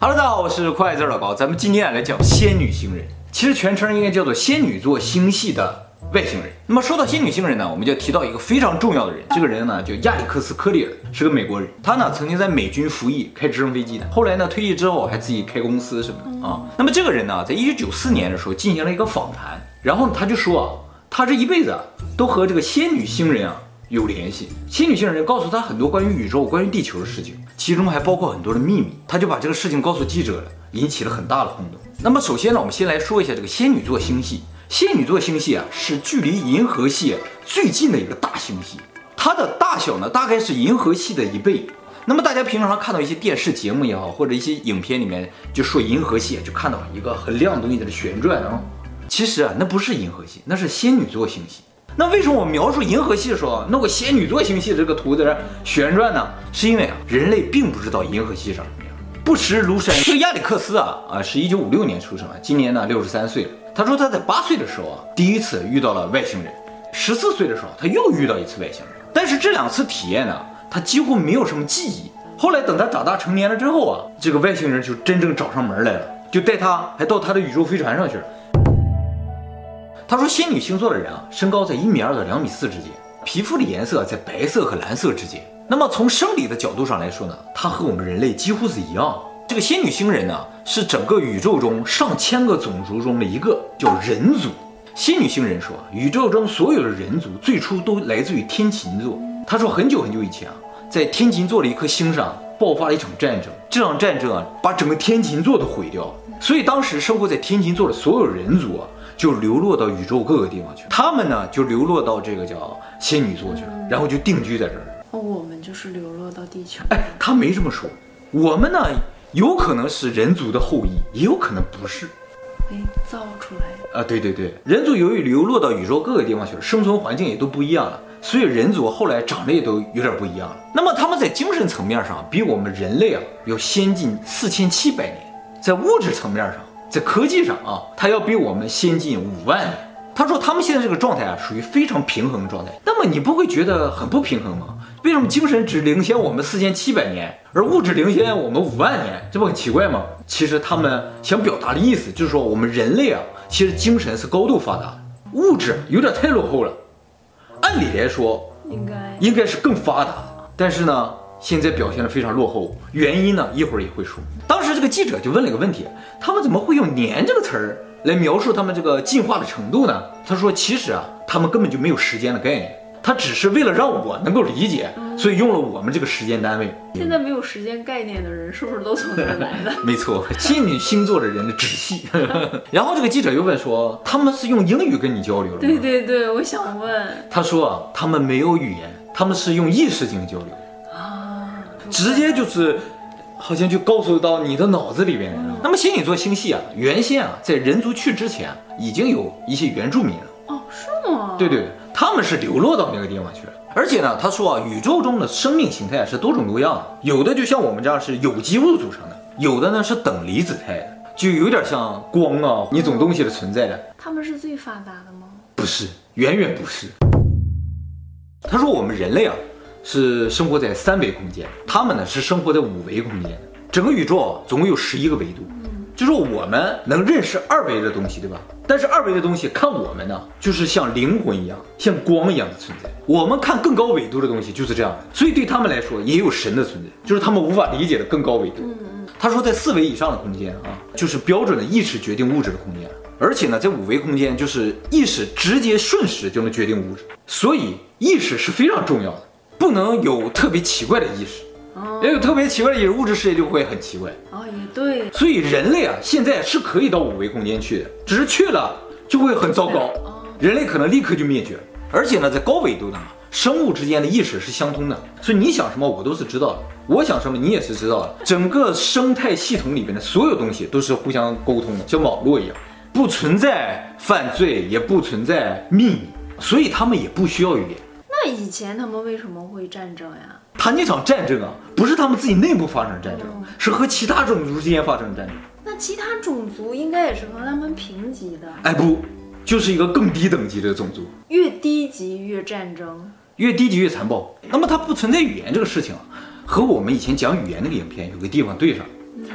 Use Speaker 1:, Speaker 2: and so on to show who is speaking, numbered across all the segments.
Speaker 1: Hello，大家好，我是快字老高，咱们今天来讲仙女星人，其实全称应该叫做仙女座星系的外星人。那么说到仙女星人呢，我们就提到一个非常重要的人，这个人呢叫亚历克斯·科里尔，是个美国人，他呢曾经在美军服役，开直升飞机的，后来呢退役之后还自己开公司什么的啊。那么这个人呢，在一九九四年的时候进行了一个访谈，然后他就说啊，他这一辈子啊都和这个仙女星人啊。有联系，仙女星人告诉他很多关于宇宙、关于地球的事情，其中还包括很多的秘密。他就把这个事情告诉记者了，引起了很大的轰动。那么首先呢，我们先来说一下这个仙女座星系。仙女座星系啊，是距离银河系最近的一个大星系，它的大小呢，大概是银河系的一倍。那么大家平常看到一些电视节目也好，或者一些影片里面就说银河系，就看到一个很亮的东西在这旋转啊，其实啊，那不是银河系，那是仙女座星系。那为什么我描述银河系的时候弄个仙女座星系这个图在这旋转呢？是因为啊，人类并不知道银河系长什么样。不识庐山，这个亚历克斯啊啊，是一九五六年出生的，今年呢六十三岁了。他说他在八岁的时候啊，第一次遇到了外星人；十四岁的时候，他又遇到一次外星人。但是这两次体验呢，他几乎没有什么记忆。后来等他长大成年了之后啊，这个外星人就真正找上门来了，就带他还到他的宇宙飞船上去了。他说，仙女星座的人啊，身高在一米二到两米四之间，皮肤的颜色在白色和蓝色之间。那么从生理的角度上来说呢，他和我们人类几乎是一样。这个仙女星人呢，是整个宇宙中上千个种族中的一个，叫人族。仙女星人说，宇宙中所有的人族最初都来自于天琴座。他说，很久很久以前啊，在天琴座的一颗星上爆发了一场战争，这场战争啊，把整个天琴座都毁掉了。所以当时生活在天琴座的所有人族啊。就流落到宇宙各个地方去，他们呢就流落到这个叫仙女座去了，然后就定居在这儿。
Speaker 2: 哦，我们就是流落到地球。
Speaker 1: 哎，他没这么说，我们呢有可能是人族的后裔，也有可能不是。
Speaker 2: 哎，造出来
Speaker 1: 啊？对对对，人族由于流落到宇宙各个地方去了，生存环境也都不一样了，所以人族后来长得也都有点不一样了。那么他们在精神层面上比我们人类啊要先进四千七百年，在物质层面上。在科技上啊，它要比我们先进五万年。他说他们现在这个状态啊，属于非常平衡的状态。那么你不会觉得很不平衡吗？为什么精神只领先我们四千七百年，而物质领先我们五万年？这不很奇怪吗？其实他们想表达的意思就是说，我们人类啊，其实精神是高度发达的，物质有点太落后了。按理来说，应该应该是更发达，但是呢，现在表现得非常落后。原因呢，一会儿也会说。当时这个记者就问了一个问题。他们怎么会用“年”这个词儿来描述他们这个进化的程度呢？他说：“其实啊，他们根本就没有时间的概念，他只是为了让我能够理解，所以用了我们这个时间单位。”
Speaker 2: 现在没有时间概念的人是不是都从这儿来的？
Speaker 1: 没错，仙女星座的人的直系。然后这个记者又问说：“他们是用英语跟你交流的吗？”
Speaker 2: 对对对，我想问。
Speaker 1: 他说啊，他们没有语言，他们是用意识进行交流啊，直接就是。好像就告诉到你的脑子里边来了。那么仙女座星系啊，原先啊，在人族去之前，已经有一些原住民了。
Speaker 2: 哦，是吗？
Speaker 1: 对对，他们是流落到那个地方去了。而且呢，他说啊，宇宙中的生命形态是多种多样的，有的就像我们这样是有机物组成的，有的呢是等离子态的，就有点像光啊，一种东西的存在的。
Speaker 2: 他们是最发达的吗？
Speaker 1: 不是，远远不是。他说我们人类啊。是生活在三维空间，他们呢是生活在五维空间。整个宇宙，总共有十一个维度，就是我们能认识二维的东西，对吧？但是二维的东西看我们呢，就是像灵魂一样，像光一样的存在。我们看更高维度的东西就是这样的，所以对他们来说也有神的存在，就是他们无法理解的更高维度。他说，在四维以上的空间啊，就是标准的意识决定物质的空间，而且呢，在五维空间就是意识直接瞬时就能决定物质，所以意识是非常重要的。不能有特别奇怪的意识，要、哦、有特别奇怪的意识，物质世界就会很奇怪。
Speaker 2: 哦，也对。
Speaker 1: 所以人类啊，现在是可以到五维空间去的，只是去了就会很糟糕，哦、人类可能立刻就灭绝。而且呢，在高维度呢，生物之间的意识是相通的，所以你想什么，我都是知道的；我想什么，你也是知道的。整个生态系统里边的所有东西都是互相沟通的，像网络一样，不存在犯罪，也不存在秘密，所以他们也不需要语言。
Speaker 2: 前他们为什么会战争呀？
Speaker 1: 他那场战争啊，不是他们自己内部发生战争，嗯、是和其他种族之间发生战争。
Speaker 2: 那其他种族应该也是和他们平级的。
Speaker 1: 哎，不，就是一个更低等级的种族。
Speaker 2: 越低级越战争，
Speaker 1: 越低级越残暴。那么它不存在语言这个事情，和我们以前讲语言那个影片有个地方对上。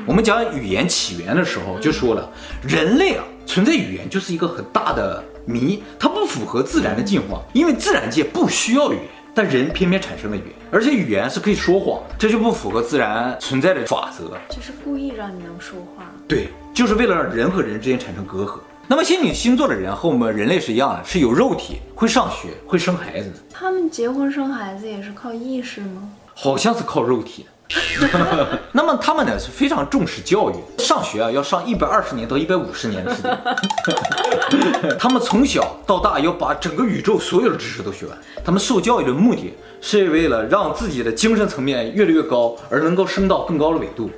Speaker 1: 我们讲语言起源的时候就说了，人类啊存在语言就是一个很大的谜，它不符合自然的进化，因为自然界不需要语言，但人偏偏产生了语言，而且语言是可以说谎，这就不符合自然存在的法则，
Speaker 2: 就是故意让你能说话。
Speaker 1: 对，就是为了让人和人之间产生隔阂。那么仙女星座的人和我们人类是一样的，是有肉体，会上学，会生孩子的。
Speaker 2: 他们结婚生孩子也是靠意识吗？
Speaker 1: 好像是靠肉体。那么他们呢是非常重视教育，上学啊要上一百二十年到一百五十年的时间。他们从小到大要把整个宇宙所有的知识都学完。他们受教育的目的是为了让自己的精神层面越来越高，而能够升到更高的纬度。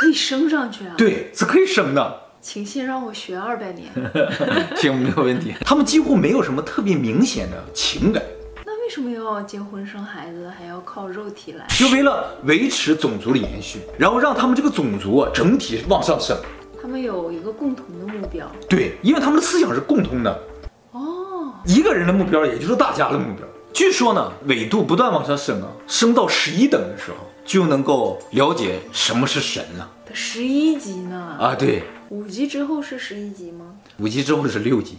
Speaker 2: 可以升上去啊？
Speaker 1: 对，是可以升的。
Speaker 2: 请先让我学二百年。
Speaker 1: 行，没有问题。他们几乎没有什么特别明显的情感。
Speaker 2: 那为什么要结婚生孩子，还要靠肉体来？
Speaker 1: 就为了维持种族的延续，然后让他们这个种族啊整体往上升。
Speaker 2: 他们有一个共同的目标。
Speaker 1: 对，因为他们的思想是共通的。
Speaker 2: 哦。
Speaker 1: 一个人的目标，也就是大家的目标。据说呢，纬度不断往上升啊，升到十一等的时候，就能够了解什么是神了。
Speaker 2: 十一级呢？
Speaker 1: 啊，对。
Speaker 2: 五级之后是十一级吗？
Speaker 1: 五级之后是六级。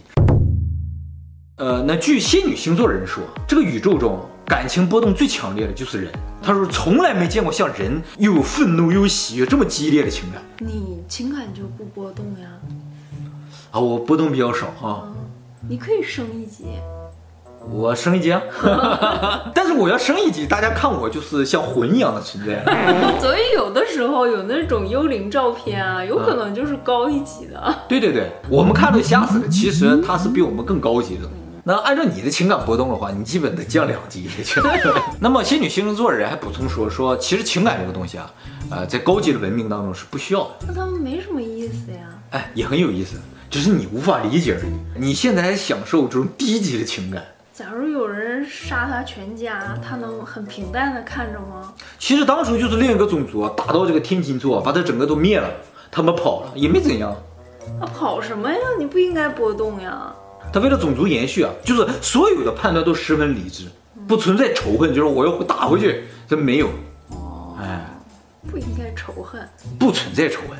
Speaker 1: 呃，那据仙女星座的人说，这个宇宙中感情波动最强烈的就是人。他说从来没见过像人又有愤怒又有喜悦这么激烈的情感。
Speaker 2: 你情感就不波动呀？
Speaker 1: 啊，我波动比较少啊。
Speaker 2: 嗯，你可以升一级。
Speaker 1: 我升一级啊，但是我要升一级，大家看我就是像魂一样的存在。
Speaker 2: 所以有的时候有那种幽灵照片啊，有可能就是高一级的。嗯、
Speaker 1: 对对对，我们看到吓死的，其实他是比我们更高级的。那按照你的情感波动的话，你基本得降两级去。那么仙女星座的人还补充说说，其实情感这个东西啊，呃，在高级的文明当中是不需要的。
Speaker 2: 那他们没什么意思呀？
Speaker 1: 哎，也很有意思，只是你无法理解而已。你现在还享受这种低级的情感。
Speaker 2: 假如有人杀他全家，他能很平淡的看着吗？
Speaker 1: 其实当初就是另一个种族打到这个天琴座，把他整个都灭了，他们跑了也没怎样。
Speaker 2: 他跑什么呀？你不应该波动呀。
Speaker 1: 他为了种族延续啊，就是所有的判断都十分理智，不存在仇恨，就是我要打回去，这没有。
Speaker 2: 哦，哎，不应该仇恨，
Speaker 1: 不存在仇恨。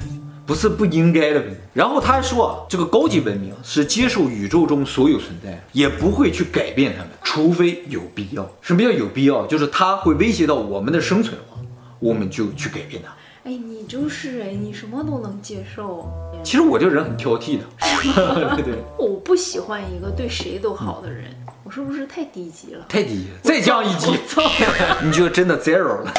Speaker 1: 不是不应该的文明。然后他还说啊，这个高级文明是接受宇宙中所有存在，也不会去改变他们，除非有必要。什么叫有必要？就是它会威胁到我们的生存的话，我们就去改变它。
Speaker 2: 哎，你就是哎，你什么都能接受。
Speaker 1: 其实我这个人很挑剔的。对对。
Speaker 2: 我不喜欢一个对谁都好的人，嗯、我是不是太低级了？
Speaker 1: 太低级了，再降一级，你就真的 zero 了。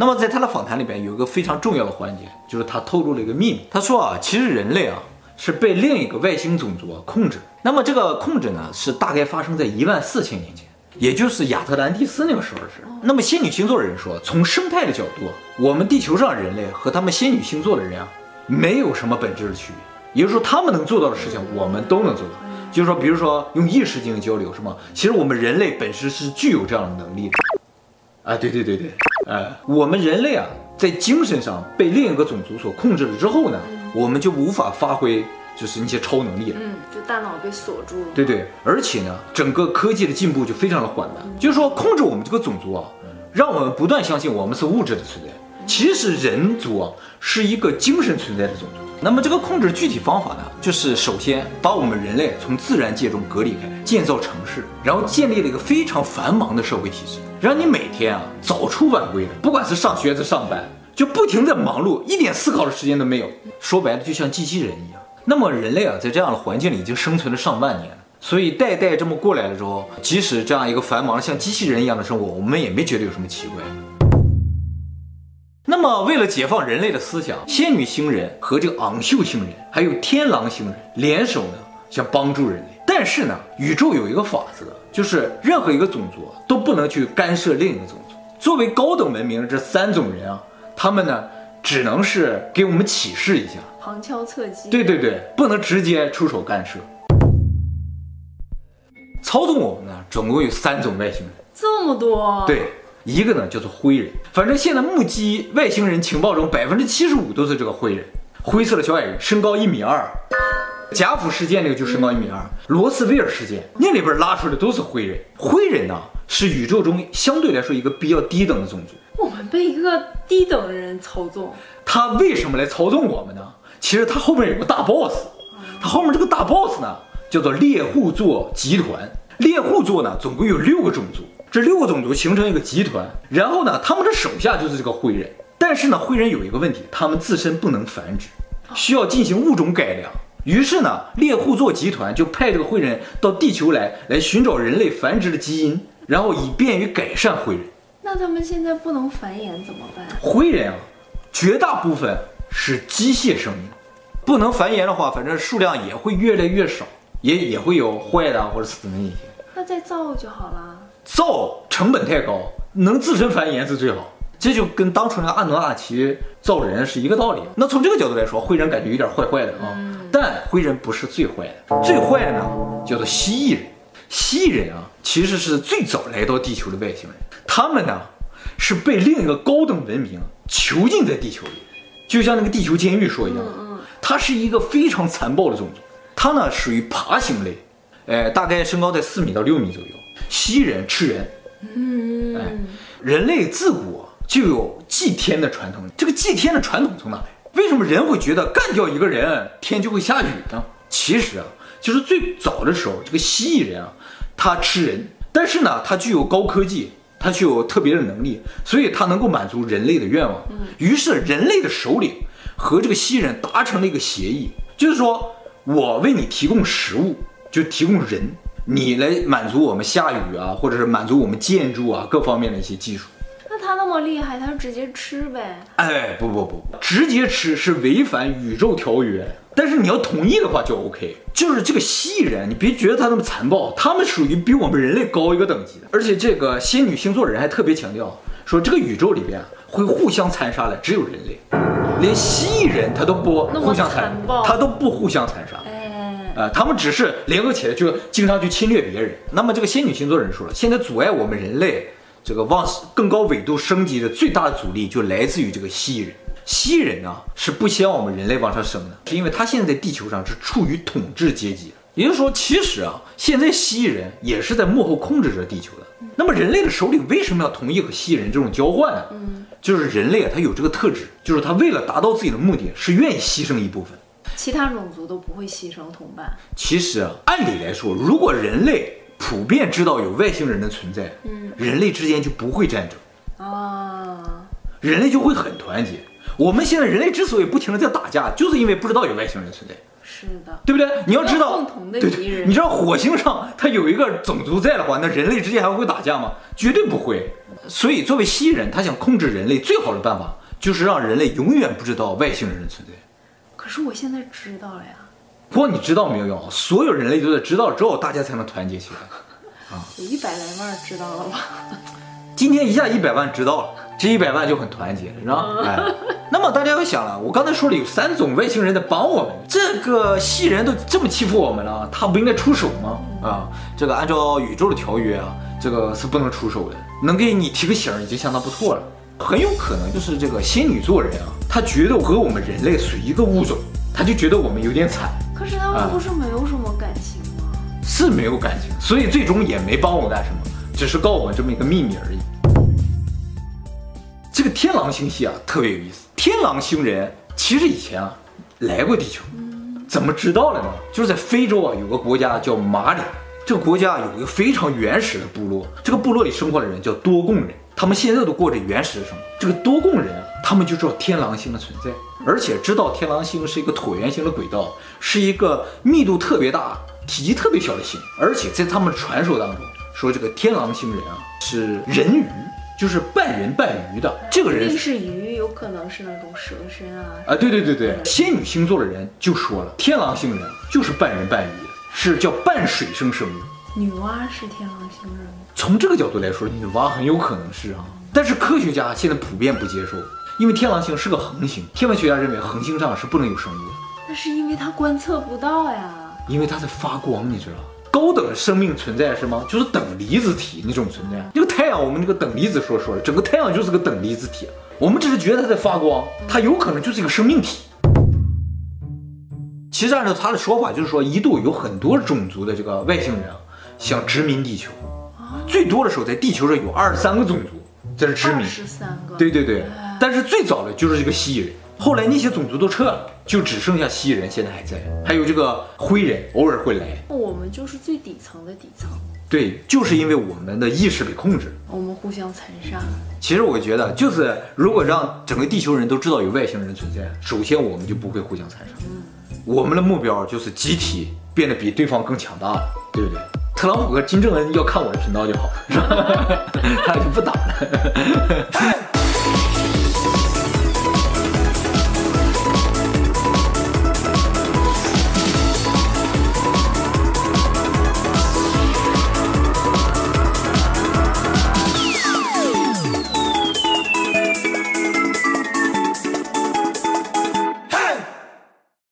Speaker 1: 那么在他的访谈里边有一个非常重要的环节，就是他透露了一个秘密。他说啊，其实人类啊是被另一个外星种族啊控制。那么这个控制呢，是大概发生在一万四千年前，也就是亚特兰蒂斯那个时候的事。那么仙女星座的人说，从生态的角度，我们地球上人类和他们仙女星座的人啊，没有什么本质的区别。也就是说，他们能做到的事情，我们都能做到。就是说，比如说用意识进行交流，是吗？其实我们人类本身是具有这样的能力的。啊，对对对对。呃，我们人类啊，在精神上被另一个种族所控制了之后呢，嗯、我们就无法发挥就是那些超能力了。
Speaker 2: 嗯，就大脑被锁住了。
Speaker 1: 对对，而且呢，整个科技的进步就非常的缓慢。嗯、就是说，控制我们这个种族啊，让我们不断相信我们是物质的存在。其实人族啊，是一个精神存在的种族。那么这个控制具体方法呢，就是首先把我们人类从自然界中隔离开，建造城市，然后建立了一个非常繁忙的社会体制。让你每天啊早出晚归的，不管是上学还是上班，就不停的忙碌，一点思考的时间都没有。说白了，就像机器人一样。那么人类啊，在这样的环境里已经生存了上万年，所以代代这么过来了之后，即使这样一个繁忙的像机器人一样的生活，我们也没觉得有什么奇怪。那么为了解放人类的思想，仙女星人和这个昂秀星人还有天狼星人联手呢，想帮助人类。但是呢，宇宙有一个法则。就是任何一个种族都不能去干涉另一个种族。作为高等文明的这三种人啊，他们呢只能是给我们启示一下，
Speaker 2: 旁敲侧击。
Speaker 1: 对对对，不能直接出手干涉。操纵我们呢，总共有三种外星人。
Speaker 2: 这么多？
Speaker 1: 对，一个呢叫做灰人。反正现在目击外星人情报中，百分之七十五都是这个灰人，灰色的小矮人，身高一米二。贾府事件那个就身高一米二，罗斯威尔事件那里边拉出来的都是灰人。灰人呢是宇宙中相对来说一个比较低等的种族，
Speaker 2: 我们被一个低等的人操纵，
Speaker 1: 他为什么来操纵我们呢？其实他后面有个大 boss，他后面这个大 boss 呢叫做猎户座集团。猎户座呢总共有六个种族，这六个种族形成一个集团，然后呢他们的手下就是这个灰人。但是呢灰人有一个问题，他们自身不能繁殖，需要进行物种改良。于是呢猎户座集团就派这个灰人到地球来，来寻找人类繁殖的基因，然后以便于改善灰人。
Speaker 2: 那他们现在不能繁衍怎么办？
Speaker 1: 灰人啊，绝大部分是机械生命，不能繁衍的话，反正数量也会越来越少，也也会有坏的或者死的那些。
Speaker 2: 那再造就好了。
Speaker 1: 造成本太高，能自身繁衍是最好。这就跟当初那个阿努纳奇造人是一个道理。那从这个角度来说，灰人感觉有点坏坏的啊。嗯、但灰人不是最坏的，最坏的呢叫做蜥蜴人。蜥蜴人啊，其实是最早来到地球的外星人。他们呢，是被另一个高等文明囚禁在地球里，就像那个地球监狱说一样。它是一个非常残暴的种族。它呢属于爬行类，哎，大概身高在四米到六米左右。蜥蜴人吃人。嗯，哎，人类自古就有祭天的传统。这个祭天的传统从哪来？为什么人会觉得干掉一个人，天就会下雨呢？其实啊，就是最早的时候，这个蜥蜴人啊，他吃人，但是呢，他具有高科技。他具有特别的能力，所以他能够满足人类的愿望。于是人类的首领和这个蜥蜴人达成了一个协议，就是说我为你提供食物，就提供人，你来满足我们下雨啊，或者是满足我们建筑啊各方面的一些技术。
Speaker 2: 那他那么厉害，他就直接吃呗？
Speaker 1: 哎，不不不，直接吃是违反宇宙条约。但是你要同意的话就 OK，就是这个蜥蜴人，你别觉得他那么残暴，他们属于比我们人类高一个等级的。而且这个仙女星座的人还特别强调说，这个宇宙里边会互相残杀的只有人类，连蜥蜴人他都不互相残，他都不互相残杀。哎，呃，他们只是联合起来就经常去侵略别人。那么这个仙女星座的人说了，现在阻碍我们人类这个往更高纬度升级的最大的阻力就来自于这个蜥蜴人。蜥蜴人啊，是不希望我们人类往上升的，是因为他现在在地球上是处于统治阶级。也就是说，其实啊，现在蜥蜴人也是在幕后控制着地球的。那么，人类的首领为什么要同意和蜥蜴人这种交换呢？嗯，就是人类啊，他有这个特质，就是他为了达到自己的目的，是愿意牺牲一部分。
Speaker 2: 其他种族都不会牺牲同伴。
Speaker 1: 其实啊，按理来说，如果人类普遍知道有外星人的存在，嗯，人类之间就不会战争啊，人类就会很团结。我们现在人类之所以不停的在打架，就是因为不知道有外星人存在。
Speaker 2: 是的，
Speaker 1: 对不对？你要知道，
Speaker 2: 共同的敌人。
Speaker 1: 你知道火星上它有一个种族在的话，那人类之间还会打架吗？绝对不会。所以作为蜥蜴人，他想控制人类最好的办法就是让人类永远不知道外星人的存在。
Speaker 2: 可是我现在知道了呀。
Speaker 1: 不过你知道没有用，所有人类都在知道之后，大家才能团结起来。
Speaker 2: 啊，有一百来万知道了吧？
Speaker 1: 今天一下一百万知道了，这一百万就很团结，是吧？哎。那么大家要想了，我刚才说了有三种外星人在帮我们，这个系人都这么欺负我们了，他不应该出手吗？啊，这个按照宇宙的条约啊，这个是不能出手的，能给你提个醒已经相当不错了。很有可能就是这个仙女座人啊，他觉得和我们人类属一个物种，他就觉得我们有点惨。
Speaker 2: 可是他们不是没有什么感情吗？
Speaker 1: 是没有感情，所以最终也没帮我干什么，只是告我们这么一个秘密而已。这个天狼星系啊，特别有意思。天狼星人其实以前啊来过地球，怎么知道了呢？就是在非洲啊有个国家叫马里，这个国家有一个非常原始的部落，这个部落里生活的人叫多贡人，他们现在都过着原始的生活。这个多贡人啊，他们就知道天狼星的存在，而且知道天狼星是一个椭圆形的轨道，是一个密度特别大、体积特别小的星，而且在他们的传说当中说这个天狼星人啊是人鱼。就是半人半鱼的这个人
Speaker 2: 是鱼，有可能是那种蛇身啊。
Speaker 1: 啊，对对对对，仙女星座的人就说了，天狼星人就是半人半鱼，是叫半水生生物。
Speaker 2: 女娲是天狼星人。
Speaker 1: 从这个角度来说，女娲很有可能是啊，但是科学家现在普遍不接受，因为天狼星是个恒星，天文学家认为恒星上是不能有生物的。
Speaker 2: 那是因为它观测不到呀。
Speaker 1: 因为它在发光，你知道。高等生命存在是吗？就是等离子体那种存在。这个太阳，我们这个等离子说说了，整个太阳就是个等离子体。我们只是觉得它在发光，它有可能就是一个生命体。其实按照他的说法，就是说一度有很多种族的这个外星人啊，想殖民地球。最多的时候，在地球上有二十三个种族，这是知名。
Speaker 2: 十三个。
Speaker 1: 对对对，但是最早的就是这个蜥蜴人，后来那些种族都撤了，就只剩下蜥蜴人现在还在，还有这个灰人偶尔会来。
Speaker 2: 我们就是最底层的底层。
Speaker 1: 对，就是因为我们的意识被控制，
Speaker 2: 我们互相残杀。
Speaker 1: 其实我觉得，就是如果让整个地球人都知道有外星人存在，首先我们就不会互相残杀。嗯，我们的目标就是集体变得比对方更强大了，对不对？特朗普和金正恩要看我的频道就好，是吧？他就不打了。